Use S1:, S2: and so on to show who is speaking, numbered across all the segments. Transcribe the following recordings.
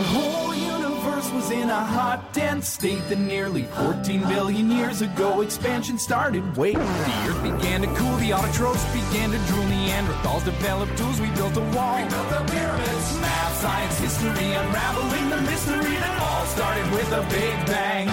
S1: Our whole universe was in a hot, dense state that nearly 14 billion years ago expansion started. Wait, the earth began to cool, the autotrophs began to drool, Neanderthals developed tools, we built a wall. We built the pyramids. Math, science, history, unraveling the mystery that all started with a big bang.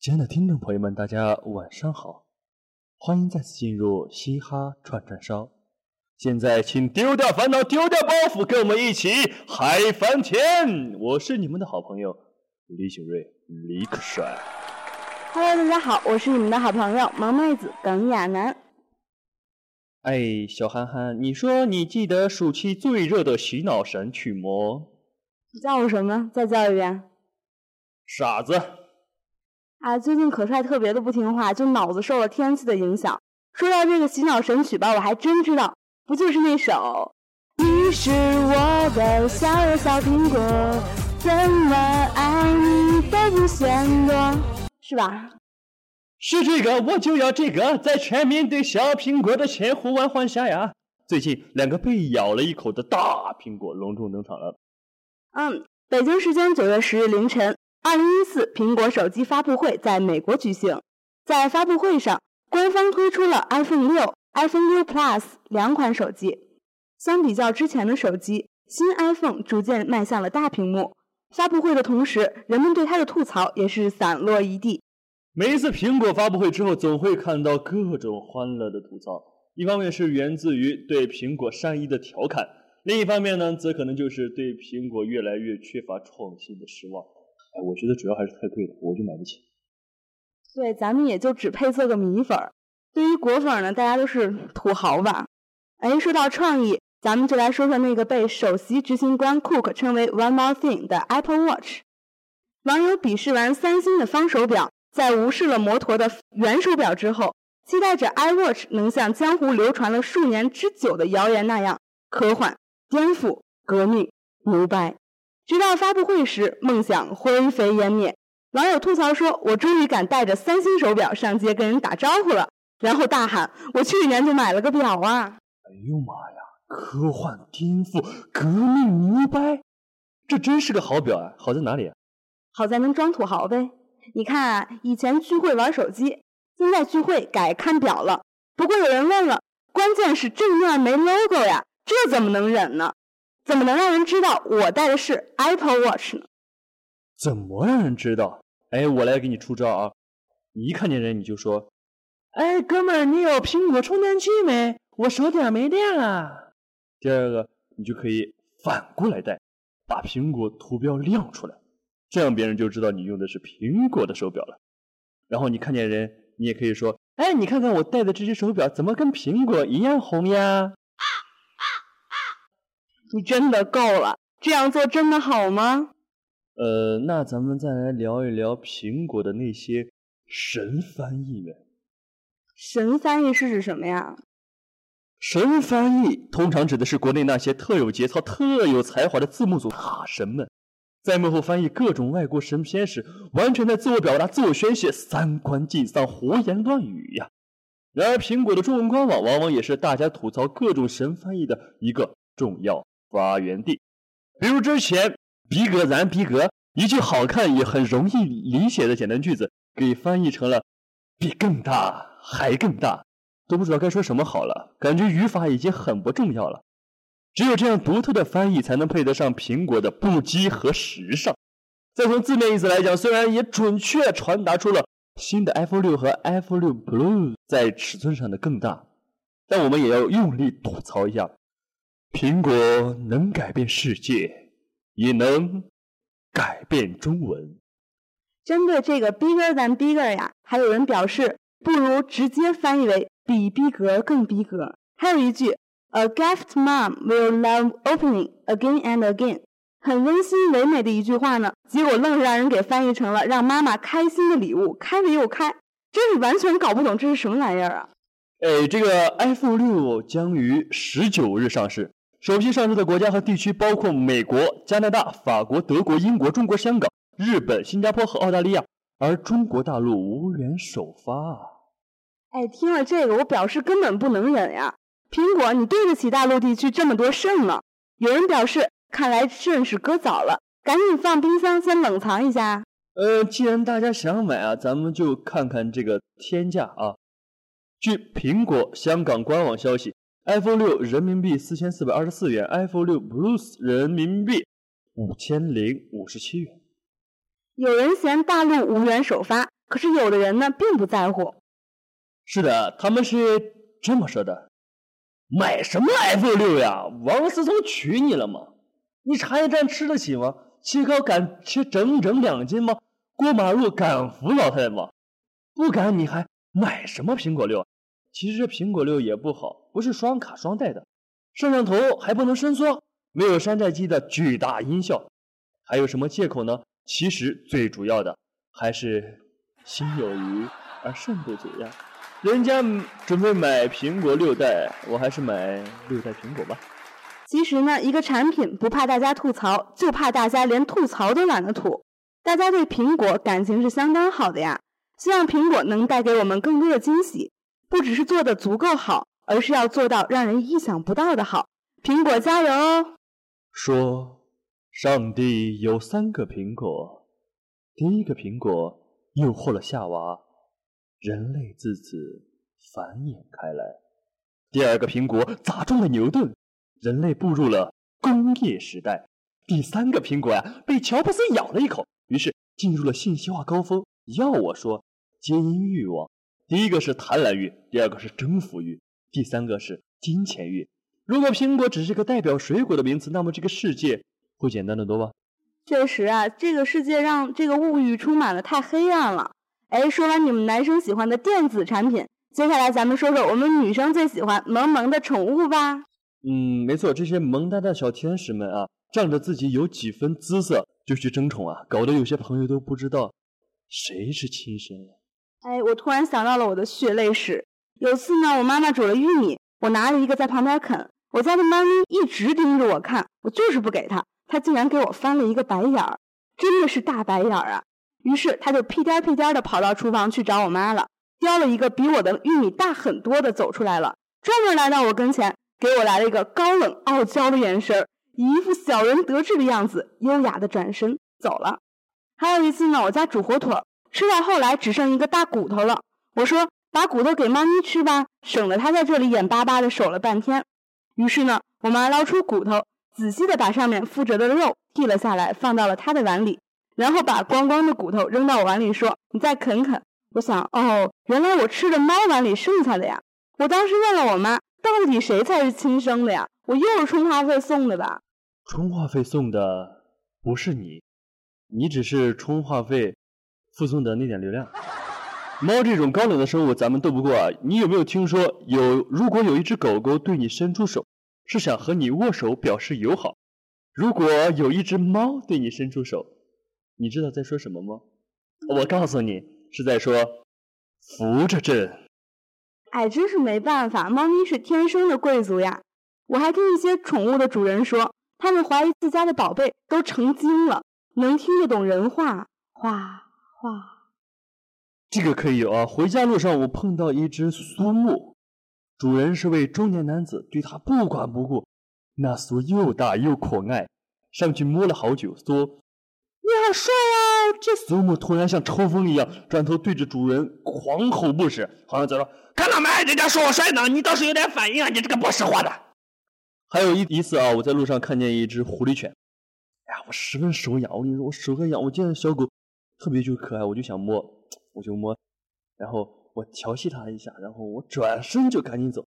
S2: 亲爱的听众朋友们，大家晚上好，欢迎再次进入嘻哈串串烧。 现在请丢掉烦恼，丢掉包袱，跟我们一起嗨翻天！我是你们的好朋友李景瑞，李可帅。
S3: Hello，大家好，我是你们的好朋友萌妹子耿亚楠。
S2: 哎，小憨憨，你说你记得暑期最热的洗脑神曲吗？
S3: 你叫我什么？再叫一遍。
S2: 傻子，
S3: 啊，最近可帅特别的不听话，就脑子受了天气的影响。说到这个洗脑神曲吧，我还真知道，不就是那首“你是我的小呀小苹果，怎么爱你都不嫌多”，是吧？
S2: 是这个，我就要这个，在全民对小苹果的千呼万唤下呀！最近，两个被咬了一口的大苹果隆重登场了。
S3: 嗯，北京时间九月十日凌晨，二零一四苹果手机发布会在美国举行。在发布会上，官方推出了 iPhone 六、iPhone 6 Plus 两款手机。相比较之前的手机，新 iPhone 逐渐迈向了大屏幕。发布会的同时，人们对它的吐槽也是散落一地。
S2: 每一次苹果发布会之后，总会看到各种欢乐的吐槽。一方面是源自于对苹果善意的调侃，另一方面呢，则可能就是对苹果越来越缺乏创新的失望。哎，我觉得主要还是太贵了，我就买不起。
S3: 对，咱们也就只配做个米粉儿。对于果粉呢，大家都是土豪吧？哎，说到创意，咱们就来说说那个被首席执行官 Cook 称为 “One More Thing” 的 Apple Watch。网友鄙视完三星的方手表，在无视了摩托的圆手表之后，期待着 iWatch 能像江湖流传了数年之久的谣言那样科幻、颠覆、革命、牛掰。直到发布会时，梦想灰飞烟灭。网友吐槽说：“我终于敢带着三星手表上街跟人打招呼了。”然后大喊：“我去年就买了个表啊
S2: 哎呦妈呀！科幻、颠覆、革命、牛掰，这真是个好表啊！好在哪里啊？！”
S3: 好在能装土豪呗。你看啊，以前聚会玩手机，现在聚会改看表了。不过有人问了，关键是正面没 logo 呀，这怎么能忍呢？怎么能让人知道我戴的是 Apple Watch 呢？
S2: 怎么让人知道？哎，我来给你出招啊！你一看见人你就说：“哎，哥们儿，你有苹果充电器没？我手电没电了。”第二个，你就可以反过来戴，把苹果图标亮出来，这样别人就知道你用的是苹果的手表了。然后你看见人，你也可以说：“哎，你看看我戴的这只手表怎么跟苹果一样红呀？”
S3: 你真的够了，这样做真的好吗？
S2: 呃，那咱们再来聊一聊苹果的那些神翻译们。
S3: 神翻译是指什么呀？
S2: 神翻译通常指的是国内那些特有节操、特有才华的字幕组大神们，在幕后翻译各种外国神片时，完全在自我表达、自我宣泄、三观尽丧、胡言乱语呀。然而，苹果的中文官网往往也是大家吐槽各种神翻译的一个重要发源地。比如之前“逼格咱逼格”一句好看也很容易理解的简单句子，给翻译成了“比更大还更大”。都不知道该说什么好了，感觉语法已经很不重要了。只有这样独特的翻译，才能配得上苹果的不羁和时尚。再从字面意思来讲，虽然也准确传达出了新的 iPhone 六和 iPhone 六 Plus 在尺寸上的更大，但我们也要用力吐槽一下：苹果能改变世界，也能改变中文。
S3: 针对这个 bigger than bigger 呀，还有人表示不如直接翻译为比逼格更逼格。还有一句，A gift mom will love opening again and again，很温馨唯美的一句话呢，结果愣是让人给翻译成了让妈妈开心的礼物，开了又开，真是完全搞不懂这是什么玩意儿啊！
S2: 哎，这个 iPhone 六将于十九日上市，首批上市的国家和地区包括美国、加拿大、法国、德国、英国、中国香港、日本、新加坡和澳大利亚，而中国大陆无缘首发啊。
S3: 哎，听了这个，我表示根本不能忍呀！苹果，你对得起大陆地区这么多肾吗？有人表示看来肾是割早了，赶紧放冰箱先冷藏一下。
S2: 呃，既然大家想买啊，咱们就看看这个天价啊。据苹果香港官网消息，iPhone 六人民币四千四百二十四元，iPhone 六 Plus 人民币五千零五十七元。
S3: 有人嫌大陆无缘首发，可是有的人呢并不在乎。
S2: 是的，他们是这么说的：买什么 iPhone 六呀？王思聪娶你了吗？你茶叶蛋吃得起吗？切糕敢吃整整两斤吗？过马路敢扶老太太吗？不敢，你还买什么苹果六？其实这苹果六也不好，不是双卡双待的，摄像头还不能伸缩，没有山寨机的巨大音效，还有什么借口呢？其实最主要的还是心有余而肾不足呀。人家准备买苹果六代，我还是买六代苹果吧。
S3: 其实呢，一个产品不怕大家吐槽，就怕大家连吐槽都懒得吐。大家对苹果感情是相当好的呀，希望苹果能带给我们更多的惊喜，不只是做的足够好，而是要做到让人意想不到的好。苹果加油哦！
S2: 说。上帝有三个苹果，第一个苹果诱惑了夏娃，人类自此繁衍开来；第二个苹果砸中了牛顿，人类步入了工业时代；第三个苹果呀，被乔布斯咬了一口，于是进入了信息化高峰。要我说，皆因欲望。第一个是贪婪欲，第二个是征服欲，第三个是金钱欲。如果苹果只是个代表水果的名词，那么这个世界。会简单的多吧？
S3: 确实啊，这个世界让这个物欲充满了太黑暗了。哎，说完你们男生喜欢的电子产品，接下来咱们说说我们女生最喜欢萌萌的宠物吧。
S2: 嗯，没错，这些萌哒哒小天使们啊，仗着自己有几分姿色就去争宠啊，搞得有些朋友都不知道谁是亲生的。
S3: 哎，我突然想到了我的血泪史。有次呢，我妈妈煮了玉米，我拿了一个在旁边啃，我家的猫咪一直盯着我看，我就是不给它。它竟然给我翻了一个白眼儿，真的是大白眼儿啊！于是他就屁颠屁颠的跑到厨房去找我妈了，叼了一个比我的玉米大很多的走出来了，专门来到我跟前，给我来了一个高冷傲娇的眼神，一副小人得志的样子，优雅的转身走了。还有一次呢，我家煮火腿，吃到后来只剩一个大骨头了，我说把骨头给猫咪吃吧，省得它在这里眼巴巴的守了半天。于是呢，我妈捞出骨头。仔细的把上面附着的肉剔了下来，放到了她的碗里，然后把光光的骨头扔到我碗里，说：“你再啃啃。”我想，哦，原来我吃的猫碗里剩下的呀。我当时问了我妈，到底谁才是亲生的呀？我又是充话费送的吧？
S2: 充话费送的不是你，你只是充话费附送的那点流量。猫这种高冷的生物咱们斗不过啊。你有没有听说有？如果有一只狗狗对你伸出手？是想和你握手表示友好。如果有一只猫对你伸出手，你知道在说什么吗？我告诉你，是在说扶着朕。
S3: 哎，真是没办法，猫咪是天生的贵族呀。我还听一些宠物的主人说，他们怀疑自家的宝贝都成精了，能听得懂人话，话话。
S2: 这个可以有啊。回家路上我碰到一只苏木。主人是位中年男子，对他不管不顾。那苏又大又可爱，上去摸了好久，说：“你好帅啊！”这苏木突然像抽风一样，转头对着主人狂吼不止，好像在说：“看到没？人家说我帅呢，你倒是有点反应啊！你这个不识货的。”还有一一次啊，我在路上看见一只狐狸犬，哎呀，我十分手痒。我跟你说，我手很痒。我见到小狗特别就可爱，我就想摸，我就摸，然后。我调戏它一下，然后我转身就赶紧走。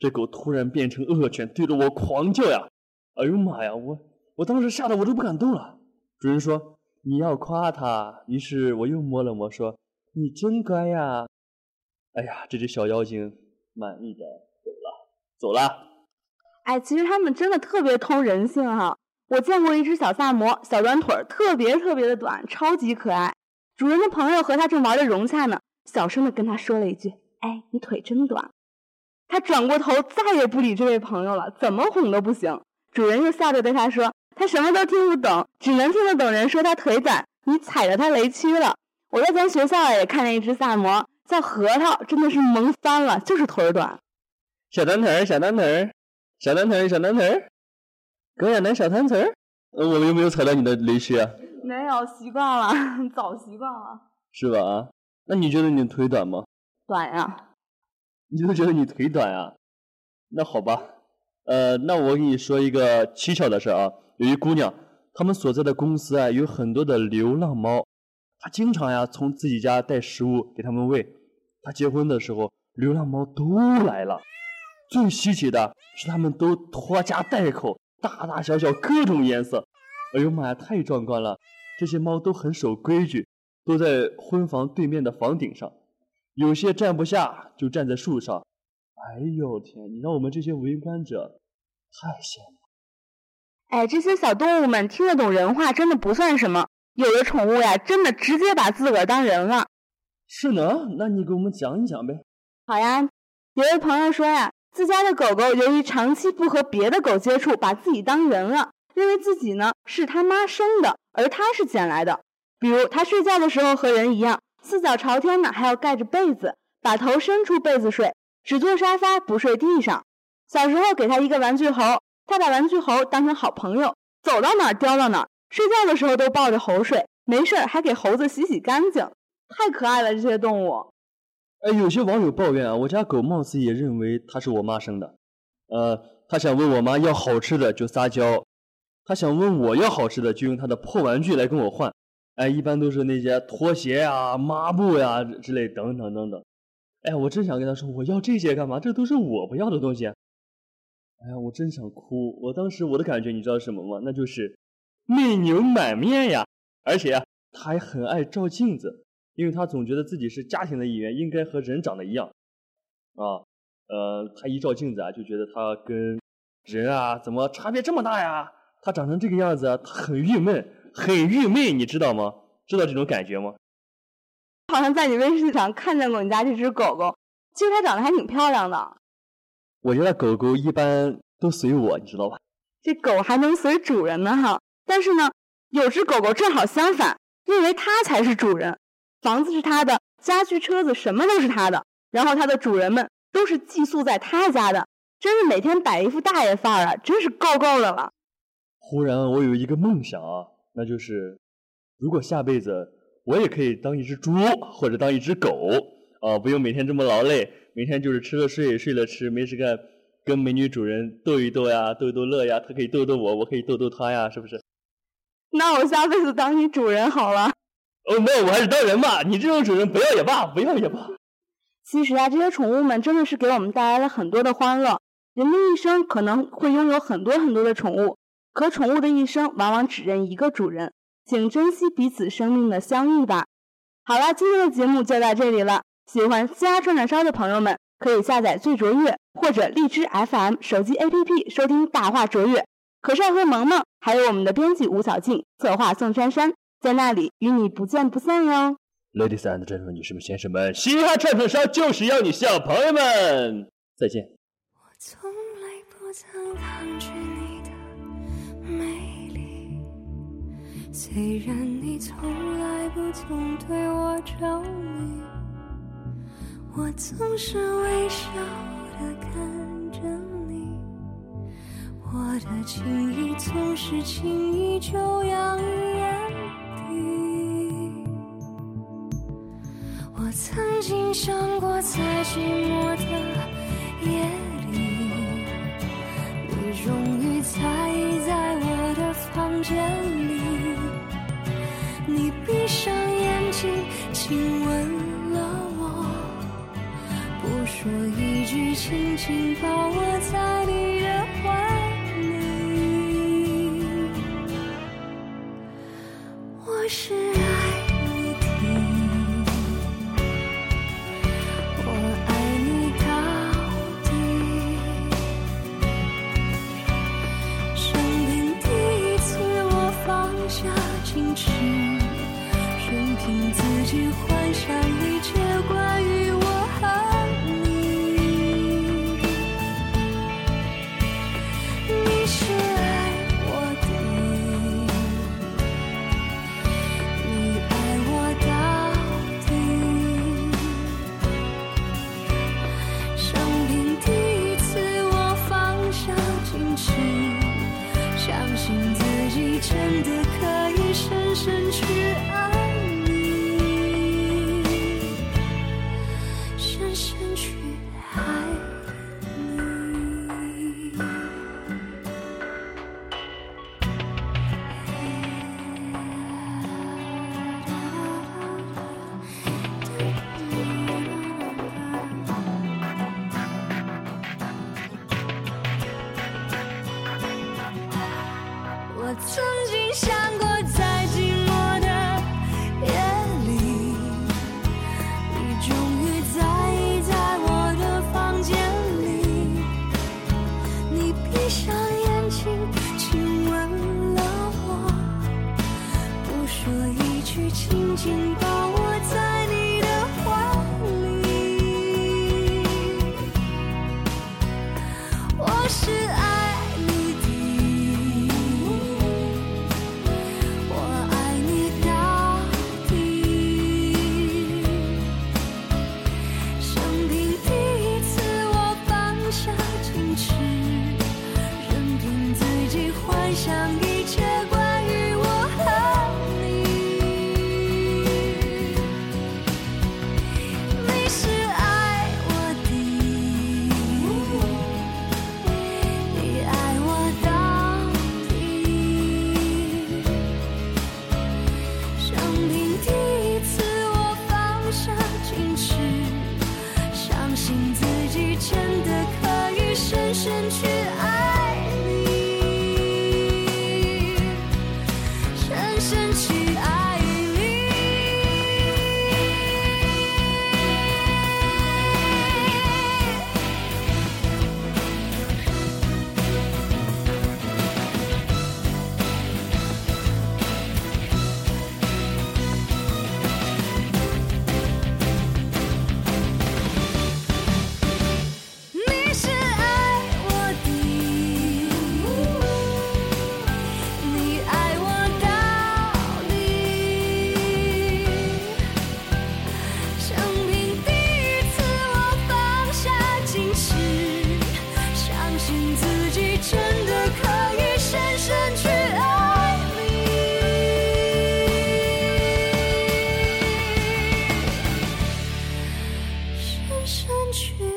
S2: 这狗突然变成恶犬，对着我狂叫呀！哎呦妈呀！我我当时吓得我都不敢动了。主人说你要夸它，于是我又摸了摸，说你真乖呀。哎呀，这只小妖精满意的走了，走了。
S3: 哎，其实它们真的特别通人性哈。我见过一只小萨摩，小短腿儿，特别特别的短，超级可爱。主人的朋友和它正玩的融洽呢。小声的跟他说了一句：“哎，你腿真短。”他转过头，再也不理这位朋友了，怎么哄都不行。主人又笑着对他说：“他什么都听不懂，只能听得懂人说他腿短。你踩着他雷区了。”我在咱学校也看见一只萨摩，叫核桃，真的是萌翻了，就是腿短。
S2: 小短腿儿，小短腿儿，小短腿儿，小短腿儿，狗眼男小短腿儿。呃，我们有没有踩到你的雷区啊？
S3: 没有，习惯了，早习惯了。
S2: 是吧？啊，那你觉得你腿短吗？
S3: 短呀。
S2: 你就觉得你腿短啊？那好吧，呃，那我给你说一个蹊跷的事儿啊。有一姑娘，他们所在的公司啊，有很多的流浪猫，她经常呀从自己家带食物给他们喂。她结婚的时候，流浪猫都来了。最稀奇的是，他们都拖家带口，大大小小各种颜色。哎呦妈呀，太壮观了！这些猫都很守规矩，都在婚房对面的房顶上。有些站不下，就站在树上。哎呦天！你让我们这些围观者太羡慕。
S3: 哎，这些小动物们听得懂人话，真的不算什么。有的宠物呀，真的直接把自个儿当人了。
S2: 是呢，那你给我们讲一讲呗。
S3: 好呀，有位朋友说呀，自家的狗狗由于长期不和别的狗接触，把自己当人了，认为自己呢是他妈生的，而他是捡来的。比如他睡觉的时候和人一样。四脚朝天呢，还要盖着被子，把头伸出被子睡，只坐沙发不睡地上。小时候给他一个玩具猴，他把玩具猴当成好朋友，走到哪儿叼到哪儿。睡觉的时候都抱着猴睡，没事还给猴子洗洗干净，太可爱了这些动物。
S2: 哎，有些网友抱怨啊，我家狗貌似也认为它是我妈生的。呃，他想问我妈要好吃的就撒娇，他想问我要好吃的就用他的破玩具来跟我换。哎，一般都是那些拖鞋呀、抹布呀之类等等等等。哎，我真想跟他说，我要这些干嘛？这都是我不要的东西。哎呀，我真想哭。我当时我的感觉你知道什么吗？那就是泪流满面呀。而且啊，他还很爱照镜子，因为他总觉得自己是家庭的一员，应该和人长得一样。啊，呃，他一照镜子啊，就觉得他跟人啊怎么差别这么大呀？他长成这个样子，他很郁闷。很郁闷，你知道吗？知道这种感觉吗？
S3: 好像在你微信上看见过你家这只狗狗，其实它长得还挺漂亮的。
S2: 我觉得狗狗一般都随我，你知道吧？
S3: 这狗还能随主人呢哈！但是呢，有只狗狗正好相反，认为它才是主人，房子是它的，家具、车子什么都是它的，然后它的主人们都是寄宿在它家的，真是每天摆一副大爷范儿啊，真是够够的了。
S2: 忽然，我有一个梦想啊。那就是，如果下辈子我也可以当一只猪或者当一只狗啊，不用每天这么劳累，每天就是吃了睡，睡了吃，没事干，跟美女主人逗一逗呀，逗一逗乐呀，他可以逗逗我，我可以逗逗他呀，是不是？
S3: 那我下辈子当你主人好了。
S2: 哦，没有我还是当人吧，你这种主人不要也罢，不要也罢。
S3: 其实啊，这些宠物们真的是给我们带来了很多的欢乐。人的一生可能会拥有很多很多的宠物。可宠物的一生往往只认一个主人，请珍惜彼此生命的相遇吧。好了，今天的节目就到这里了。喜欢嘻哈串串烧的朋友们，可以下载最卓越或者荔枝 FM 手机 APP 收听大话卓越。可帅和萌萌，还有我们的编辑吴小静，策划宋珊珊，在那里与你不见不散哟。
S2: Ladies and gentlemen，女士们、先生们，嘻哈串串烧就是要你笑，朋友们，再见。我从来不曾抗拒你。虽然你从来不曾对我着迷，我总是微笑的看着你，我的情意总是轻易就洋溢眼底。我曾经想过，在寂寞的夜里，你终于在意在我的房间里。说一句，轻轻抱我在
S4: 去